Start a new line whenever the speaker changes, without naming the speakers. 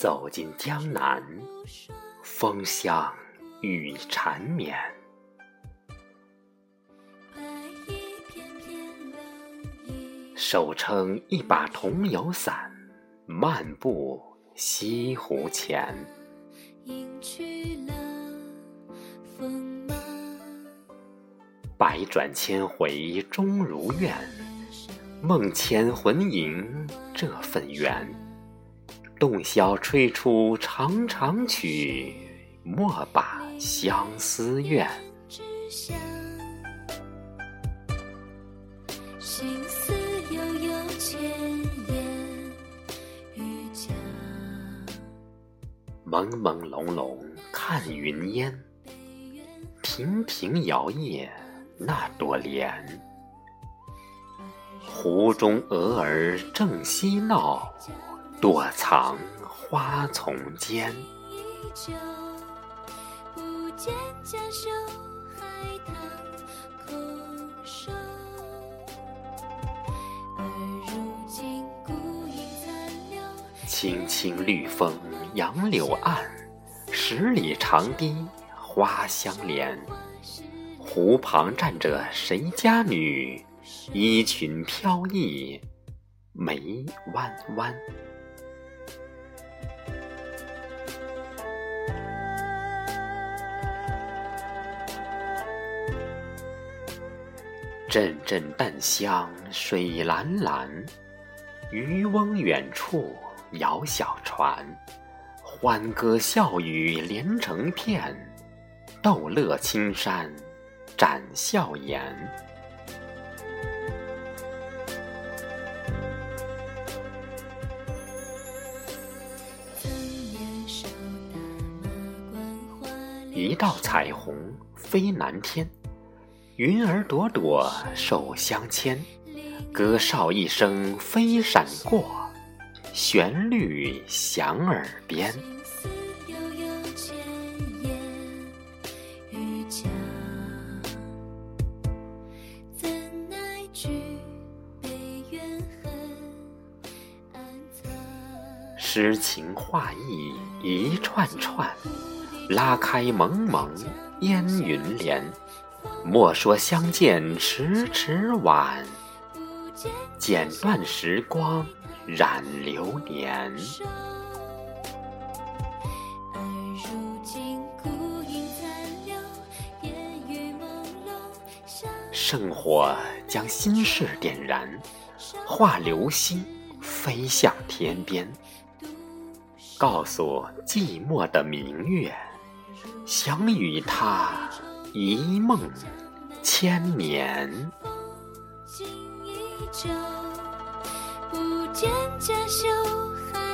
走进江南，风香雨缠绵。手撑一把桐油伞，漫步西湖前。百转千回终如愿，梦牵魂萦这份缘。洞箫吹出长长曲，莫把相思怨。朦朦胧胧看云烟，亭亭摇曳那朵莲。湖中鹅儿正嬉闹，躲藏花丛间。青青绿风杨柳岸，十里长堤花相连。湖旁站着谁家女？衣裙飘逸眉弯弯。阵阵淡香水蓝蓝，渔翁远处。摇小船，欢歌笑语连成片，逗乐青山展笑颜。一道彩虹飞南天，云儿朵朵手相牵，歌哨一声飞闪过。旋律响耳边，诗情画意一串串，拉开蒙蒙烟云帘。莫说相见迟迟晚，剪断时光。染流年，圣火将心事点燃，化流星飞向天边，告诉寂寞的明月，想与他一梦千年。
不见家乡海棠。